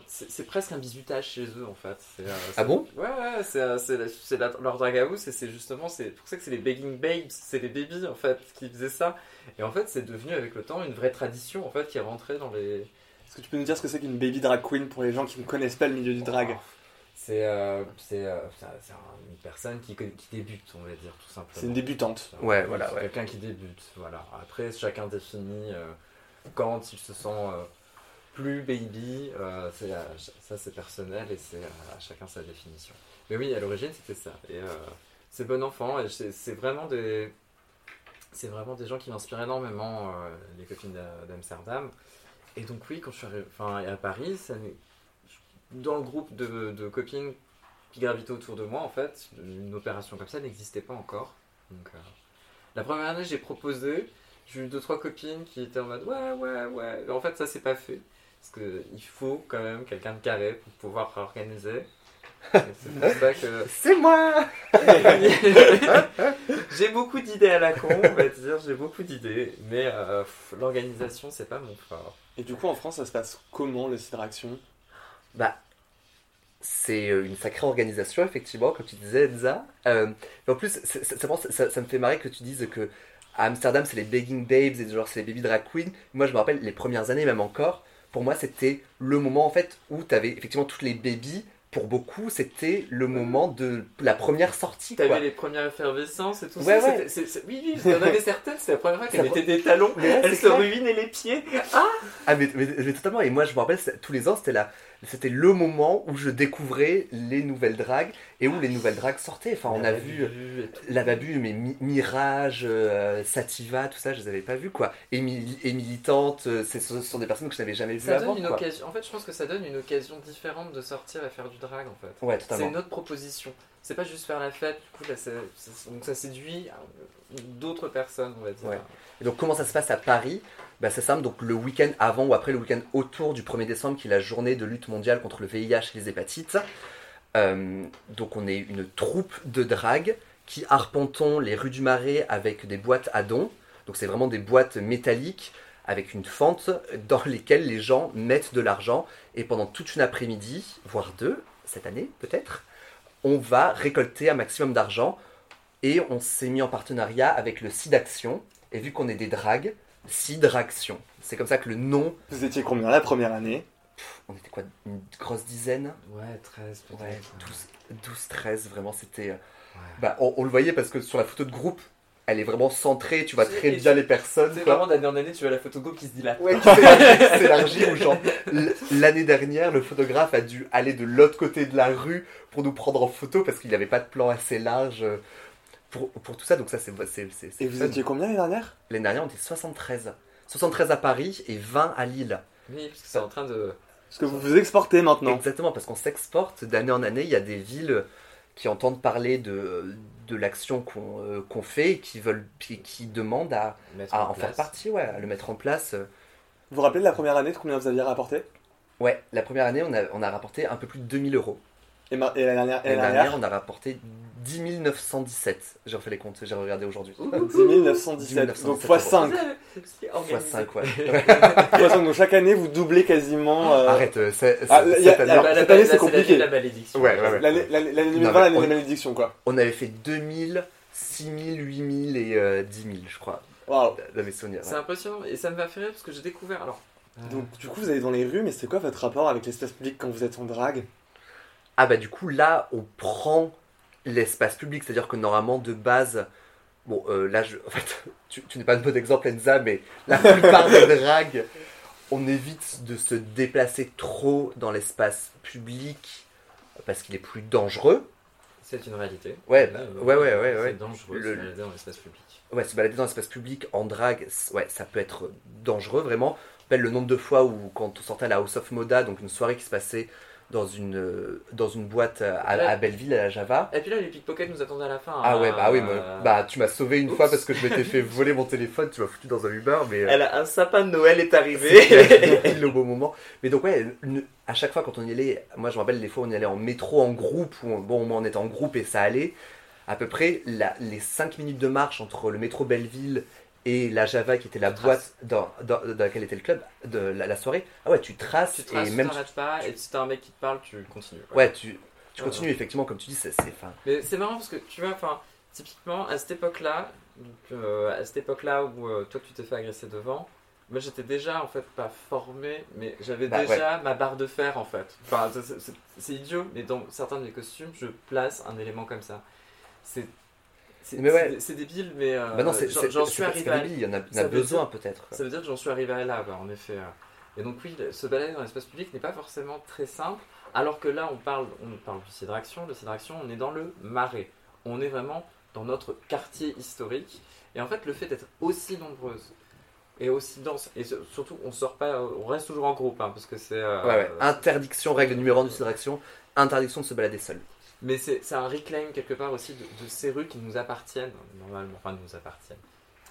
presque un bisutage chez eux en fait. C'est, euh, Ah bon? Ouais, ouais, c'est leur drag house et c'est justement c'est pour ça que c'est les begging babes, c'est les babies en fait qui faisaient ça. Et en fait, c'est devenu avec le temps une vraie tradition en fait qui est rentrée dans les. Est-ce que tu peux nous dire ce que c'est qu'une baby drag queen pour les gens qui ne connaissent pas le milieu du drag? Euh, c'est, euh, c'est- c'est un- une personne qui, qui débute, on va dire, tout simplement. C'est une débutante. Ouais, Oui, voilà, ouais. Quelqu'un qui débute, voilà. Après, chacun définit euh, quand il se sent euh, plus baby, euh, ça c'est personnel et c'est à, chacun sa définition. Mais oui, à l'origine c'était ça. Et euh, c'est bon enfant et c'est vraiment des. C'est vraiment des gens qui m'inspirent énormément, euh, les copines d'A- d'Amsterdam. Et donc oui, quand je suis arrivé enfin, à Paris, ça dans le groupe de, de copines qui gravitaient autour de moi, en fait, une opération comme ça n'existait pas encore. Donc, euh, la première année, j'ai proposé, j'ai eu deux trois copines qui étaient en mode ouais, ouais, ouais. Mais en fait, ça s'est pas fait. Parce qu'il faut quand même quelqu'un de carré pour pouvoir organiser. C'est pour ça que. C'est moi j'ai beaucoup d'idées à la con, on va dire, j'ai beaucoup d'idées. Mais euh, l'organisation, c'est pas mon fort. Et du coup, en France, ça se passe comment le Sideraction Bah, c'est euh, une sacrée organisation, effectivement, comme tu disais, Enza. Euh, en plus, c'est- c'est- ça, me fait marrer que tu dises que à Amsterdam, c'est les begging babes et genre c'est les baby drag queens. Moi, je me rappelle les premières années, même encore, pour moi, c'était le moment en fait où tu avais effectivement toutes les babies. Pour beaucoup, c'était le moment de la première sortie. T'avais les premières effervescences et tout Ouais, ça. ouais. c'est- c'est- Oui, oui, il y en avait certaines, c'était la première fois qu'elles mettaient des talons, ouais, elles c'est se clair. ruinaient les pieds. Ah mais, mais- mais totalement et moi je me rappelle c'est- tous les ans c'était la c'était le moment où je découvrais les nouvelles dragues et où les nouvelles dragues sortaient enfin on a vu la Babu mais Mi- Mirage euh, Sativa tout ça je les avais pas vus quoi et, et Militante euh, c'est- ce sont des personnes que je n'avais jamais vues Ça avant donne une quoi. occasion. En fait, je pense que ça donne une occasion différente de sortir et faire du drag en fait. ouais C'est une autre proposition. C'est pas juste faire la fête, du coup, c'est- donc ça séduit euh, d'autres personnes, on va dire. Ouais. Et donc comment ça se passe à Paris? Bah, C'est simple, donc le week-end avant ou après le week-end autour du 1er décembre qui est la journée de lutte mondiale contre le VIH et les hépatites. Euh, donc on est une troupe de drague qui arpentons les rues du Marais avec des boîtes à dons. Donc c'est vraiment des boîtes métalliques avec une fente dans lesquelles les gens mettent de l'argent et pendant toute une après-midi, voire deux, cette année peut-être, on va récolter un maximum d'argent et on s'est mis en partenariat avec le SIDAction et vu qu'on est des dragues, SIDRAction. C'est comme ça que le nom, Vous étiez combien la première année? On était quoi, une grosse dizaine? Ouais, 13 peut-être. Ouais, 12, 12 13, vraiment c'était... euh, Ouais. Bah, on, on le voyait parce que sur la photo de groupe, elle est vraiment centrée, tu vois très et bien tu- les personnes. C'est vraiment d'année en année, tu vois la photo qui se dilate. Ouais, qui s'élargit, genre, l- l'année dernière, le photographe a dû aller de l'autre côté de la rue pour nous prendre en photo parce qu'il n'y avait pas de plan assez large euh, pour, pour tout ça. Donc ça, c'est c'est- c'est- c'est Et vous étiez combien l'année dernière? L'année dernière, on était 73. 73 à Paris et 20 à Lille. Oui, parce que c'est en train de. Parce que vous vous exportez maintenant. Exactement, parce qu'on s'exporte d'année en année. Il y a des villes qui entendent parler de, de l'action qu'on euh, qu'on fait et qui, veulent, qui, qui demandent à, à en en faire partie, ouais, à le mettre en place. Vous vous rappelez de la première année de combien vous aviez rapporté? Ouais, la première année, on a, on a rapporté un peu plus de 2000 euros. et, ma- et l'année dernière, et dernière, dernière on a rapporté 10 917. J'ai refait les comptes, j'ai regardé aujourd'hui. 10 917. Donc x 5. Fois 5, ouais. donc chaque année vous doublez quasiment. euh, Arrête, euh, c'est- Ah, cette année, la- c'est l'année compliqué. de la malédiction. Ouais, ouais, ouais. L'année l'année- l'année Non, 2020, mais l'année on- de malédiction quoi. on avait fait 2000, 6000, 8000 et euh, 10 000, je crois, souvenirs. C'est impressionnant et ça me va faire rire parce que j'ai découvert. Alors. euh, Donc du coup vous allez dans les rues, mais c'est quoi votre rapport avec l'espace public quand vous êtes en drague? Ah bah du coup là on prend l'espace public, c'est-à-dire que normalement de base, bon euh, là je, en fait tu, tu n'es pas de bon exemple Enza, mais la plupart des dragues, on évite de se déplacer trop dans l'espace public parce qu'il est plus dangereux. C'est une réalité. Ouais, Là, euh, ouais, ouais, ouais, ouais. C'est dangereux Le- se balader dans l'espace public. Ouais, se balader dans l'espace public en drague, ouais, ça peut être dangereux vraiment. Je me rappelle le nombre de fois où quand on sortait à la House of Moda, donc une soirée qui se passait dans une, euh, dans une boîte à, à Belleville, à la Java. Et puis là, les pickpockets nous attendaient à la fin. Ah hein. ouais, bah oui, Euh, bah tu m'as sauvé une fois parce que je m'étais fait voler mon téléphone, tu m'as foutu dans un Uber, mais euh, Elle a un sapin de Noël est arrivé. au bon moment. Mais donc ouais, une- à chaque fois quand on y allait, moi je me rappelle les fois où on y allait en métro en groupe, où on- bon on était en groupe et ça allait, à peu près la- les 5 minutes de marche entre le métro Belleville et la Java qui était la Tu boîte dans, dans, dans laquelle était le club, de la, la soirée, ah ouais tu traces, tu traces, et tu même... t'arrêtes pas, et si t'as un mec qui te parle, tu continues. quoi. Ouais, tu, tu Ouais, continues ouais. effectivement comme tu dis, c'est... enfin, Mais c'est marrant parce que tu vois, enfin, typiquement à cette époque-là, euh, à cette époque-là où euh, toi tu t'es fait agresser devant, moi j'étais déjà en fait pas formé, mais j'avais Bah, déjà ma barre de fer en fait. Enfin, c'est idiot, mais dans certains de mes costumes, je place un élément comme ça. C'est. C'est ouais. débile, mais euh, Bah j'en suis arrivé à, débile, il y en a, y besoin peut-être. ça veut dire que j'en suis arrivé à là, bah, en effet. euh. Et donc oui, se balader dans l'espace public n'est pas forcément très simple, alors que là, on parle, on parle du Cidraction. Le Cidraction, on est dans le Marais. On est vraiment dans notre quartier historique. Et en fait, le fait d'être aussi nombreuse et aussi dense, et sur- surtout, on sort pas, on reste toujours en groupe, hein, parce que c'est. euh, Ouais, ouais. Interdiction, règle numéro 1 du Cidraction, interdiction de se balader seul. Mais c'est un reclaim quelque part aussi de, de ces rues qui nous appartiennent, normalement, enfin, nous appartiennent.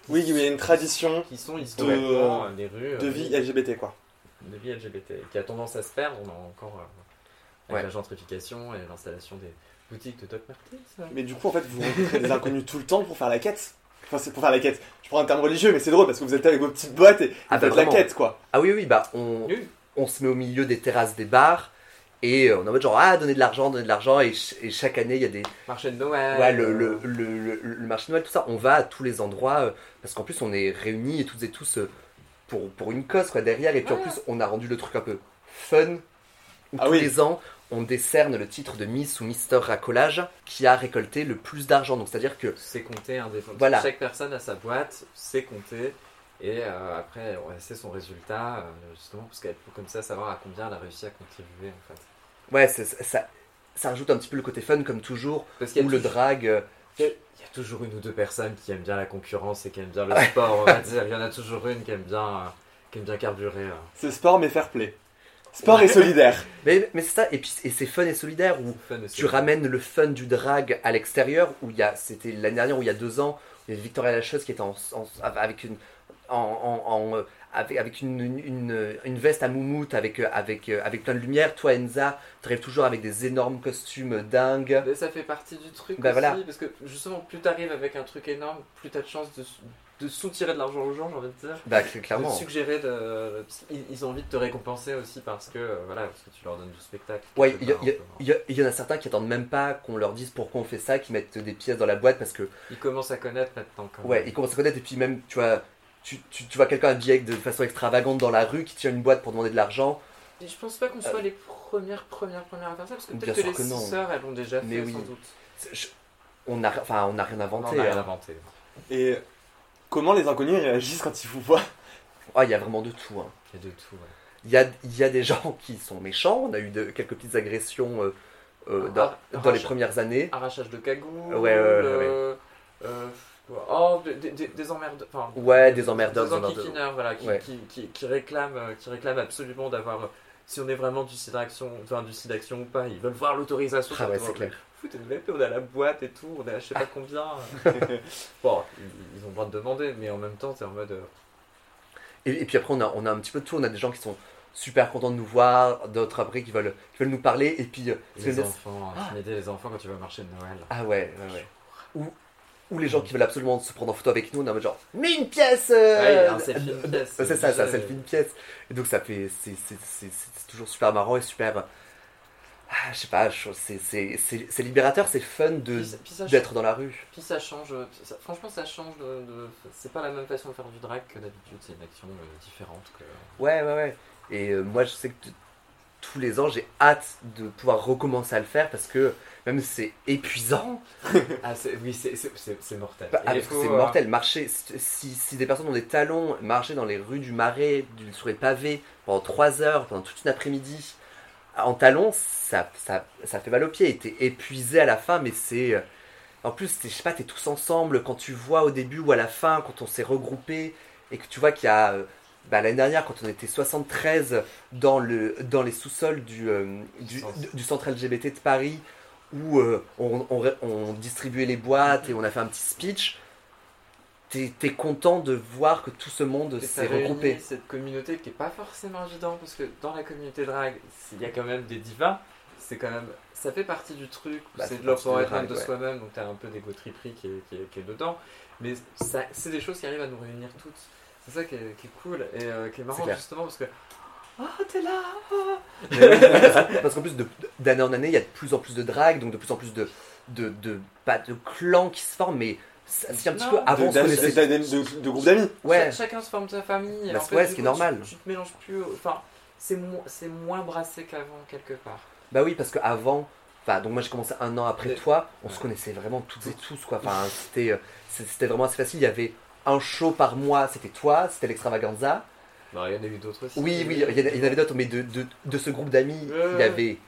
Oui, il y a une tradition Qui sont historiquement euh, des rues. de euh, vie LGBT, quoi. de vie LGBT, qui a tendance à se perdre, on a encore euh, avec Ouais. la gentrification et l'installation des boutiques de Doc Martens. Mais du coup, en fait, vous rencontrez des inconnus tout le temps pour faire la quête. Enfin, c'est pour faire la quête. Je prends un terme religieux, mais c'est drôle parce que vous êtes avec vos petites boîtes et Ah vous bah faites la vraiment. quête, quoi. Ah oui, oui, bah on, Oui. on se met au milieu des terrasses des bars et euh, on est en mode genre, ah, donner de l'argent, donner de l'argent, et, ch- et chaque année il y a des. Marché de Noël. Ouais, le, le, le, le- le marché de Noël, tout ça, on va à tous les endroits euh, parce qu'en plus on est réunis et toutes et tous euh, pour, pour une cause quoi derrière, et puis en plus on a rendu le truc un peu fun. où Ah tous oui. les ans, on décerne le titre de Miss ou Mister Racolage qui a récolté le plus d'argent. Donc c'est-à-dire que C'est compté un des Voilà. Chaque personne a sa boîte, c'est compté. Et euh, après, on sait son résultat, euh, justement, parce qu'elle peut comme ça savoir à combien elle a réussi à contribuer, en fait. ouais, ça, ça rajoute un petit peu le côté fun comme toujours, Parce a le toujours- drag. euh, Il y a toujours une ou deux personnes qui aiment bien la concurrence et qui aiment bien le sport, on va dire. Il y en a toujours une qui aime bien, euh, qui aime bien carburer. euh. C'est sport, mais fair play. Sport et solidaire. Mais, mais c'est ça, et puis et c'est fun et solidaire où tu ramènes le fun du drag à l'extérieur, où il y a, c'était l'année dernière ou il y a deux ans, il y avait Victoria Lacheuse qui était en, en- avec une, en, en- en, euh, avec, avec une, une, veste à moumoute avec, euh, avec, euh, avec plein de lumière. Toi, Enza, tu arrives toujours avec des énormes costumes dingues. Mais ça fait partie du truc Bah aussi, voilà. parce que justement, plus t'arrives avec un truc énorme, plus t'as de chances de, de soutirer de l'argent aux gens, j'ai envie de dire. Bah, cl- clairement. De suggérer de. Ils, ils ont envie de te récompenser aussi parce que, euh, voilà, parce que tu leur donnes du spectacle. Ouais, il y, y y y en a certains qui attendent même pas qu'on leur dise pourquoi on fait ça, qui mettent des pièces dans la boîte parce que Ils commencent à connaître maintenant quand Ouais, ils commencent à connaître et puis même, tu vois, tu, tu, tu vois quelqu'un habillé de façon extravagante dans la rue qui tient une boîte pour demander de l'argent. Et je pense pas qu'on soit les premières, premières, premières à faire ça, parce que Euh, Bien peut-être que sûr les que non. sœurs, elles l'ont déjà fait Mais oui. sans doute. Je- on a, enfin, on n'a rien On inventé. a rien hein. inventé. Et comment les inconnus réagissent quand ils vous voient? Ah, il y a vraiment de tout. hein. Il y a de tout. ouais. Il y a, il y a des gens qui sont méchants. On a eu de, quelques petites agressions euh, euh, dans, dans les premières années. Arrachage de cagoule. Ouais, ouais, ouais, ouais. Oh, des, des, des- des emmerdes. Enfin, Ouais, des emmerdeurs. Des enquiquineurs, voilà, qui, Ouais. qui, qui, qui réclament, euh, qui réclament absolument d'avoir. euh, Si on est vraiment du site d'action, enfin du site d'action ou pas, ils veulent voir l'autorisation. Ah ouais, c'est clair. Paix, on a la boîte et tout, on a je sais pas combien. bon, ils, ont le droit de demander, mais en même temps, t'es en mode. euh, Et, et puis après, on a, on a un petit peu de tout. On a des gens qui sont super contents de nous voir, d'autres après qui veulent, qui veulent nous parler. Et puis, les enfants, Ah. intimider les enfants quand tu vas au marché de Noël. Ah ouais, ouais, ouais. Ou, ou les gens qui veulent absolument se prendre en photo avec nous, on est en mode genre, mais une pièce euh, Ouais, une pièce, C'est ça, c'est un obligé. selfie, une pièce. Et donc ça fait, c'est toujours super marrant et super, ah, je sais pas, c'est- libérateur, c'est fun ça- ça d'être dans la rue. Puis ça change, euh, ça- franchement ça change de, de- c'est pas la même façon de faire du drag que d'habitude, c'est une action euh, différente que... Ouais, ouais, ouais. Et euh, moi, je sais que tous les ans, j'ai hâte de pouvoir recommencer à le faire parce que même c'est épuisant, Ah oui c'est- c'est c'est- mortel. Bah, ah, c'est euh, mortel. Marcher, si, si des personnes ont des talons, marcher dans les rues du Marais, du- sur les pavés, pendant 3 heures, pendant toute une après-midi, en talons, ça, ça, ça fait mal aux pieds. Et t'es épuisé à la fin, mais c'est. euh, En plus, je sais pas, t'es tous ensemble. Quand tu vois au début ou à la fin, quand on s'est regroupé, et que tu vois qu'il y a. bah, L'année dernière, quand on était 73 dans, le, dans les sous-sols du, euh, du, centre LGBT de Paris, où euh, on, on, on distribuait les boîtes et on a fait un petit speech, t'es es content de voir que tout ce monde s'est regroupé. cette communauté qui est pas forcément évident parce que dans la communauté drag, il y a quand même des divas, c'est quand même, ça fait partie du truc, Bah, c'est de l'empowerment de ouais. soi-même, donc t'as un peu d'égo triperie qui est, qui, est, qui est dedans, mais c'est des choses qui arrivent à nous réunir toutes. C'est ça qui est, qui est cool et euh, qui est marrant justement parce que ah t'es là ah. Oui, parce qu'en plus, de- d'année en année, il y a de plus en plus de drague, donc de plus en plus de, de, de, pas de clans qui se forment, mais c'est un petit Non. peu avant, de, de, de- de groupe d'amis. Ouais, Cha- Chacun se forme sa famille. Bah, en fait, ouais, ce qui est normal. Tu, tu te mélanges plus. Enfin, c'est mo- c'est moins brassé qu'avant, quelque part. bah oui, parce qu'avant, enfin, donc moi j'ai commencé un an après Mais- toi, on se connaissait vraiment toutes et tous, quoi. Enfin, c'était, euh, c'était vraiment assez facile. Il y avait un show par mois, c'était toi, c'était l'extravaganza. Bah, il y en a eu d'autres aussi. Oui, oui, il y, en avait d'autres, mais de, de, de ce groupe d'amis, Ouais, il y avait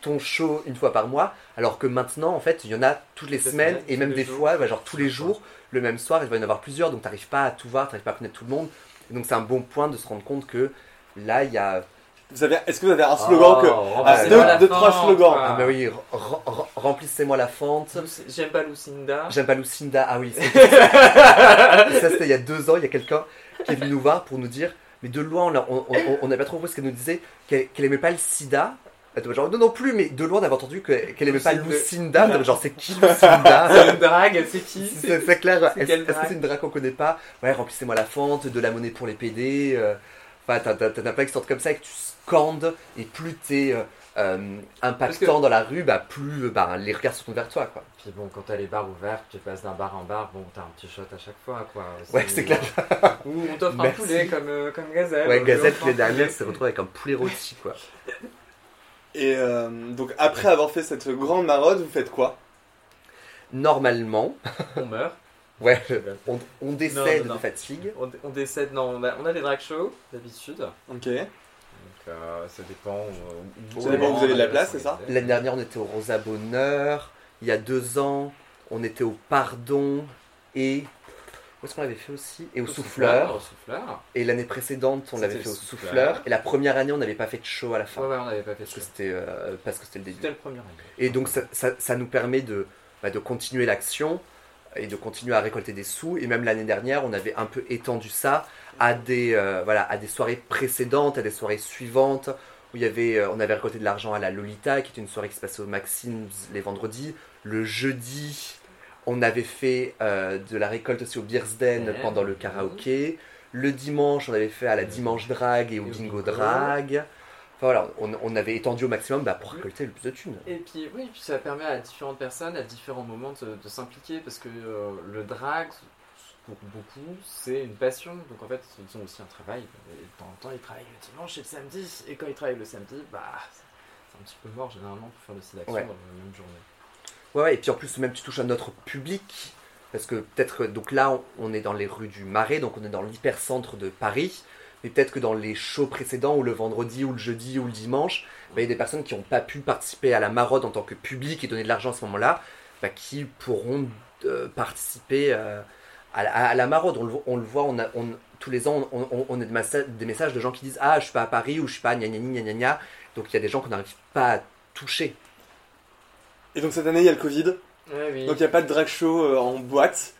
ton show une fois par mois, alors que maintenant, en fait, il y en a toutes les semaines, semaines, et même des jours. fois, bah, genre tous les jours, le même soir, il va y en avoir plusieurs, donc t'arrives pas à tout voir, t'arrives pas à connaître tout le monde. Et donc c'est un bon point de se rendre compte que là, il y a... Vous avez, est-ce que vous avez un slogan que Oh, Ah, deux- trois slogans. Ah bah oui, re- re- remplissez-moi la fente. J'aime pas Lucinda. J'aime pas Lucinda, ah oui, c'est- ça c'était il y a deux ans, il y a quelqu'un qui est venu nous voir pour nous dire, mais de loin, on a- on on- on n'a pas trop compris ce qu'elle nous disait, qu'elle qu'elle aimait pas le sida. Genre, non, non plus, mais de loin, on avait entendu que- qu'elle aimait pas Lucinda. Genre, c'est qui Lucinda? C'est une drague, c'est qui? C'est clair, est-ce que c'est une drague qu'on connaît pas? Ouais, remplissez-moi la fente, de la monnaie pour les PD. euh, Enfin, t'as- t'as t'as plein qui sortent comme ça et que tu scandes, et plus t'es euh, euh, impactant dans la rue, bah plus euh, bah, les regards se tournent vers toi, quoi. Puis bon, quand t'as les bars ouverts, tu passes d'un bar en bar, bon, t'as un petit shot à chaque fois, quoi. Ouais, c'est clair. Ou on t'offre un poulet comme, euh, comme Gazelle. Ouais, t'offre un les dernières, poulet. s'est retrouvé avec un poulet rôti, quoi. Et euh, donc après avoir fait cette grande maraude, vous faites quoi? Normalement, On meurt. ouais, on, on décède Non, non, non. de fatigue. On, on décède, non, on a, on a des drag shows d'habitude. Ok. Donc euh, ça dépend. où- où Ça on dépend où vous avez de la place, c'est ça L'année dernière, on était au Rosa Bonheur. Il y a deux ans, on était au Pardon et. Où est-ce qu'on l'avait fait aussi? Et au, Au Souffleur. Et l'année précédente, on l'avait fait au le Souffleur. Souffleur. Et la première année, on n'avait pas fait de show à la fin. Ouais, ouais, on n'avait pas fait Parce que ça. c'était euh, parce que c'était le début. C'était le premier année. Et donc ça, ça- ça nous permet de, bah, de continuer l'action et de continuer à récolter des sous. Et même l'année dernière, on avait un peu étendu ça à des, euh, voilà, à des soirées précédentes, à des soirées suivantes, où il y avait, euh, on avait récolté de l'argent à la Lolita, qui était une soirée qui se passait au Maxims les vendredis. Le jeudi, on avait fait euh, de la récolte aussi au Beersden pendant le karaoké. Le dimanche, on avait fait à la Dimanche Drag et au Bingo bingo. Drag. Enfin, voilà, on, on avait étendu au maximum bah, pour récolter le plus de thunes. Et puis, oui, puis ça permet à différentes personnes, à différents moments, de, de s'impliquer parce que euh, le drag, pour beaucoup, c'est une passion. Donc en fait, ils ont aussi un travail. Et de temps en temps, ils travaillent le dimanche et le samedi. Et quand ils travaillent le samedi, bah, c'est un petit peu mort généralement pour faire aussi l'action Ouais. dans la même journée. Ouais, ouais, et puis en plus, même tu touches à notre public. Parce que peut-être, donc là, on- on est dans les rues du Marais, donc on est dans l'hypercentre de Paris. Mais peut-être que dans les shows précédents, ou le vendredi, ou le jeudi, ou le dimanche, bah, il y a des personnes qui n'ont pas pu participer à la maraude en tant que public et donner de l'argent à ce moment-là, bah, qui pourront euh, participer euh, à, la- à la maraude. On le, vo- on le voit, on a, on- tous les ans, on, on- on a des, massa- des messages de gens qui disent Ah, je suis pas à Paris, ou je suis pas à gna gna gna gna gna. Donc il y a des gens qu'on n'arrive pas à toucher. Et donc cette année, il y a le Covid. Ouais, oui. Donc il n'y a pas de drag show euh, en boîte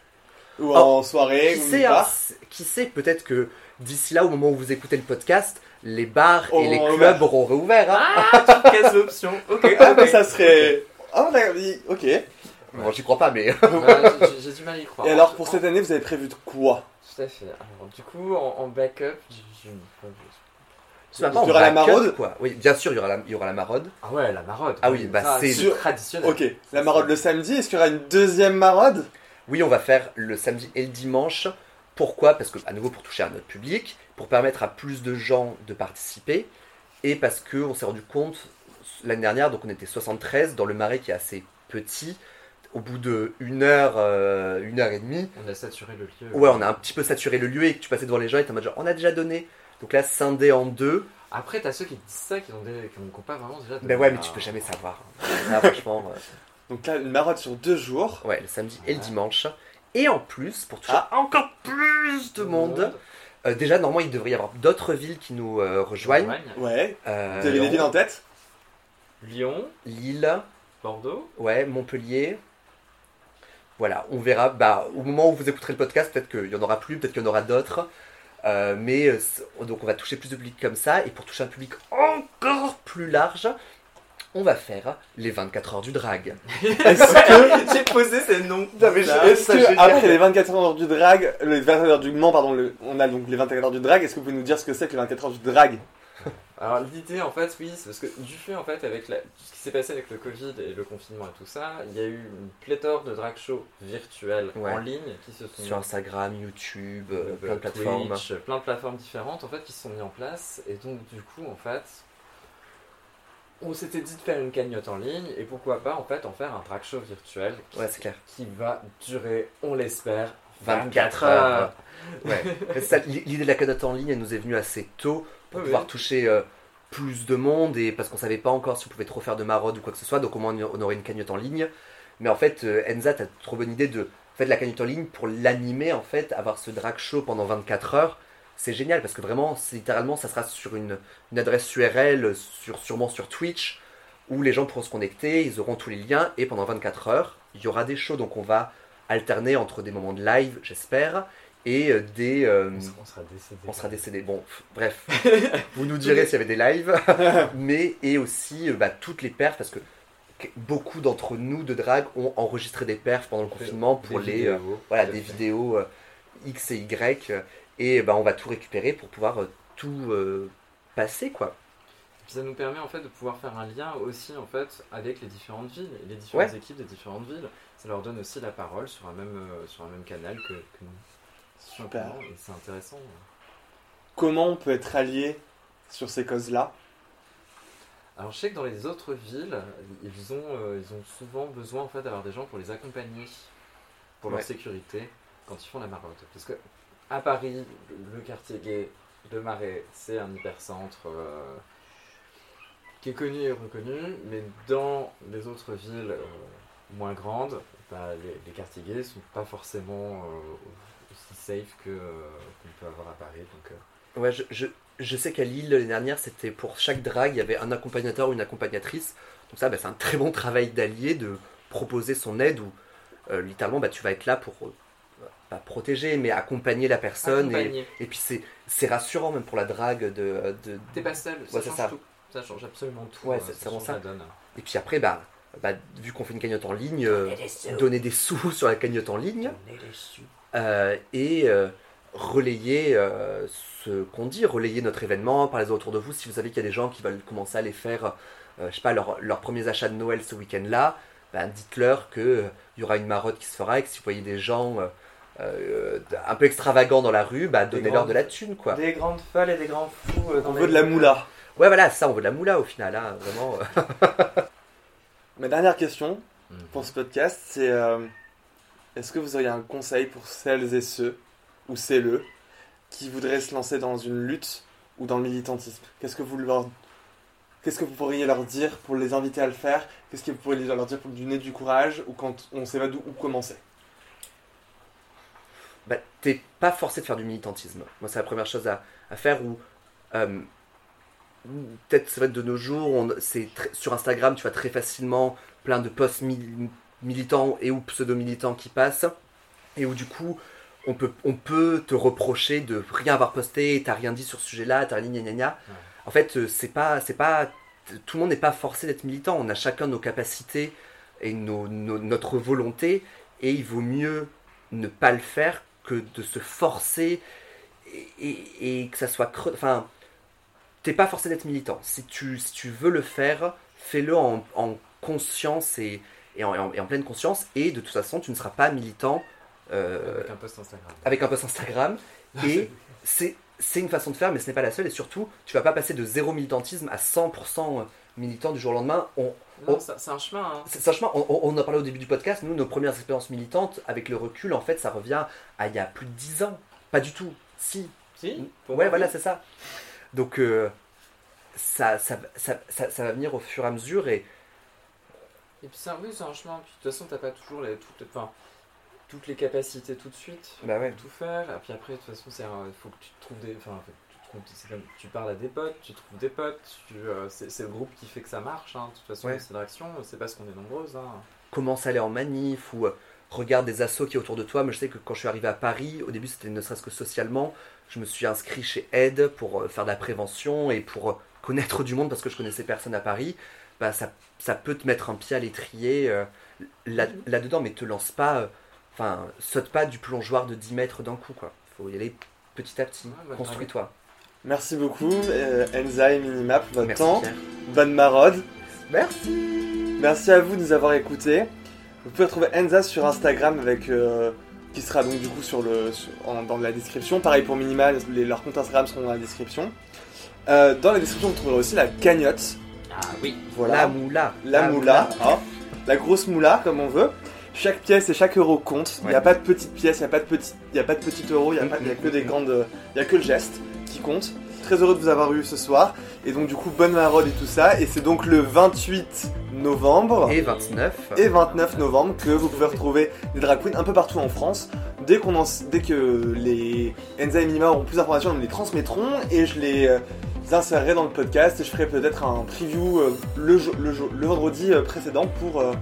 ou Oh, en soirée Qui ou sait, hein, qui sait, peut-être que d'ici là, au moment où vous écoutez le podcast, les bars et Auront les clubs ouvert. auront réouvert. hein. Ah, tu casses l'option. Ok, Ah bah ça serait... Ah ok. Et Bon, j'y crois pas, mais. Ouais, j'ai- j'ai du mal à y croire. alors pour cette année, vous avez prévu de quoi? Tout à fait. Alors, du coup, en, en backup, j'ai- une- Il y aura la backup, maraude quoi. Oui, bien sûr, il y aura la, il y aura la maraude. Ah ouais, la maraude. Ah oui, bah, Ça, c'est- Sur- traditionnel. Ok, la maraude le samedi, est-ce qu'il y aura une deuxième maraude? Oui, on va faire le samedi et le dimanche. Pourquoi? Parce que, à nouveau, pour toucher à notre public, pour permettre à plus de gens de participer, et parce que on s'est rendu compte l'année dernière, donc on était 73 dans le marais qui est assez petit. Au bout de une heure, euh, une heure et demie, On a saturé le lieu. ouais, on a un petit peu saturé le lieu et que tu passais devant les gens et t'es en mode genre, on a déjà donné. Donc là, scindé en deux. Après, t'as ceux qui disent ça, qui n'ont des... pas vraiment déjà. Ben ouais, mais tu peux jamais savoir. Là, franchement, euh, Donc là, une maraude sur deux jours. ouais, le samedi et le dimanche. Et en plus, pour toucher Ah. encore plus de monde, euh, déjà, normalement, il devrait y avoir d'autres villes qui nous euh, rejoignent. Ouais. Euh, Vous avez des villes en tête? Lyon, Lille, Bordeaux. ouais, Montpellier. Voilà, on verra. Bah, au moment où vous écouterez le podcast, peut-être qu'il y en aura plus, peut-être qu'il y en aura d'autres. Euh, mais euh, donc on va toucher plus de public comme ça. Et pour toucher un public encore plus large, on va faire les 24 heures du drag. Est-ce que... J'ai posé ces noms. Non, mais Ça, est-ce ça, que génial. après les 24 heures du drag, les 24 heures du Mans, pardon, le- on a donc les 24 heures du drag, est-ce que vous pouvez nous dire ce que c'est que les 24 heures du drag? Alors l'idée en fait oui c'est parce que du fait en fait avec la- tout ce qui s'est passé avec le Covid et le confinement et tout ça, il y a eu une pléthore de drag shows virtuels Ouais. en ligne qui se sont Sur Instagram, YouTube, euh, euh, plein de plateformes. Twitch, plein de plateformes différentes en fait qui se sont mis en place et donc du coup en fait on s'était dit de faire une cagnotte en ligne et pourquoi pas en fait en faire un drag show virtuel Ouais, c'est clair. qui va durer on l'espère 24 heures. Ouais. Mais ça, L'idée de la cagnotte en ligne, elle nous est venue assez tôt pour pouvoir oui. toucher euh, plus de monde et parce qu'on savait pas encore si on pouvait trop faire de maraude ou quoi que ce soit, donc au moins on aurait une cagnotte en ligne. Mais en fait, euh, Enza, t'as trop bonne idée de faire de la cagnotte en ligne pour l'animer en fait, avoir ce drag show pendant 24 heures. C'est génial parce que vraiment, littéralement, ça sera sur une, une adresse URL, sur, sûrement sur Twitch, où les gens pourront se connecter, ils auront tous les liens et pendant 24 heures, il y aura des shows. Donc on va alterner entre des moments de live, j'espère, et euh, des. euh, On sera- on sera décédé. on sera décédé. Bon, pff, bref, vous nous direz s'il y avait des lives, mais et aussi euh, bah, toutes les perfs parce que beaucoup d'entre nous de drag ont enregistré des perfs pendant le confinement pour Des les euh, vidéos, voilà des fait. vidéos euh, X et Y et bah, on va tout récupérer pour pouvoir euh, tout euh, passer quoi. Puis ça nous permet en fait de pouvoir faire un lien aussi en fait avec les différentes villes les différentes Ouais. équipes des différentes villes. Ça leur donne aussi la parole sur un même, euh, sur un même canal que, que nous. Super. C'est intéressant. Comment on peut être allié sur ces causes-là? Alors je sais que dans les autres villes, ils ont, euh, ils ont souvent besoin en fait d'avoir des gens pour les accompagner pour leur sécurité quand ils font la maraude. Parce que à Paris, le quartier gay de Marais, c'est un hypercentre euh, qui est connu et reconnu, mais dans les autres villes euh, moins grandes, bah, les, les quartiers gays sont pas forcément aussi safe que, euh, qu'on peut avoir à Paris. Donc, euh, Ouais, je, je, je sais qu'à Lille l'année dernière, c'était pour chaque drag, il y avait un accompagnateur ou une accompagnatrice. Donc ça, bah, c'est un très bon travail d'allié de proposer son aide où euh, littéralement bah, tu vas être là pour euh, pas protéger, mais accompagner la personne. Et, accompagner. et puis c'est c'est rassurant même pour la drague de, de, T'es pas seul, ça Ouais, c'est change ça. tout. Ça change absolument tout. Ouais, euh, c'est ça vraiment ça. Et puis après, bah, bah, vu qu'on fait une cagnotte en ligne, euh, donner des sous sur la cagnotte en ligne et euh, relayer euh, ce qu'on dit, relayer notre événement, parlez autour de vous. Si vous savez qu'il y a des gens qui veulent commencer à aller faire, euh, je sais pas, leurs premiers achats de Noël ce week-end-là, bah, dites-leur qu'il y aura une marotte qui se fera et que si vous voyez des gens euh, euh, un peu extravagants dans la rue, Des donnez-leur de la thune, quoi. Des grandes folles et des grands fous. euh, On veut de la moula. Ouais, voilà, ça, on veut de la moula au final, hein, vraiment. euh. Ma dernière question Mhm. pour ce podcast, c'est euh, est-ce que vous auriez un conseil pour celles et ceux, ou celles qui voudraient se lancer dans une lutte ou dans le militantisme? Qu'est-ce que vous leur... Qu'est-ce que vous pourriez leur dire pour les inviter à le faire? Qu'est-ce que vous pourriez leur dire pour donner du courage ou quand on sait pas d'où où commencer bah, t'es pas forcé de faire du militantisme. Moi, c'est la première chose à, à faire où, euh, peut-être c'est vrai que de nos jours, c'est sur Instagram, tu vois très facilement plein de posts mil- militants et ou pseudo-militants qui passent, et où du coup, on peut, on peut te reprocher de rien avoir posté, t'as rien dit sur ce sujet-là, t'as rien dit, gna gna gna. Ouais. En fait, euh, c'est pas, c'est pas, tout le monde n'est pas forcé d'être militant. On a chacun nos capacités et nos- nos- notre volonté, et il vaut mieux ne pas le faire que de se forcer et, et- et que ça soit creux. Enfin, t'es pas forcé d'être militant. Si tu, si tu veux le faire, fais-le en, en conscience et, et en, et en- et en pleine conscience. Et de toute façon, tu ne seras pas militant euh, Avec un post Instagram. avec un post Instagram. Et c'est c'est une façon de faire, mais ce n'est pas la seule. Et surtout, tu vas pas passer de zéro militantisme à 100% militant du jour au lendemain. On, c'est un chemin. hein. c'est- Franchement, on, on en a parlé au début du podcast. Nous, nos premières expériences militantes, avec le recul, en fait, ça revient à il y a plus de 10 ans. Pas du tout. Si. Si Ouais, voilà, c'est ça. Donc, euh, ça, ça, ça, ça, ça va venir au fur et à mesure. Et Et puis c'est un chemin. Puis de toute façon, t'as pas toujours les, toutes, les, enfin, toutes les capacités tout de suite. Bah ouais. Tout faire. Et puis après, de toute façon, c'est faut que tu te trouves des. Enfin, tu, c'est comme- tu parles à des potes, tu trouves des potes. Euh, c'est, c'est le groupe qui fait que ça marche. hein. De toute façon, Ouais. c'est l'action. C'est parce qu'on est nombreuses. hein. commence à aller en manif ou euh, regarde des assos qui est autour de toi. Moi, je sais que quand je suis arrivé à Paris, au début, c'était ne serait-ce que socialement. Je me suis inscrit chez Aide pour euh, faire de la prévention et pour connaître du monde parce que je connaissais personne à Paris. Bah, ça, ça peut te mettre un pied à l'étrier euh, là, là-dedans, mais te lance pas. euh, Enfin, saute pas du plongeoir de 10 mètres d'un coup, quoi. faut y aller petit à petit. Ouais, bah, Construis-toi. Merci beaucoup, euh, Enza et Minimap, pour votre Merci temps. Pierre. Bonne maraude. Merci. Merci à vous de nous avoir écoutés. Vous pouvez retrouver Enza sur Instagram avec euh, qui sera donc du coup sur le sur- en- dans la description. Pareil pour Minimal, les- leurs comptes Instagram seront dans la description. Euh, dans la description, vous trouverez aussi la cagnotte. Ah oui. Voilà. La moula. La moula, hein. la grosse moula comme on veut. Chaque pièce et chaque euro compte. Il n'y a pas de petites pièces, il n'y a pas de petits, il y a pas de petits euros, il n'y a, pas- il y a que des grandes, il y a que le geste qui compte. Très heureux de vous avoir eu ce soir. Et donc du coup bonne maraude et tout ça. Et c'est donc le 28 novembre Et 29. et 29 novembre que vous pouvez retrouver des drag queens un peu partout en France. Dès, qu'on en- dès que les Enza et Minima auront plus d'informations, nous les transmettront et je les euh, insérerai dans le podcast et je ferai peut-être un preview euh, le, vendredi euh, précédent pour euh,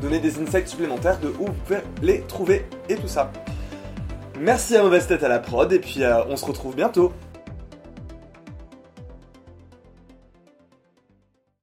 donner des insights supplémentaires de où vous pouvez les trouver et tout ça. Merci à Mauvaise Tête à la prod et puis on se retrouve bientôt.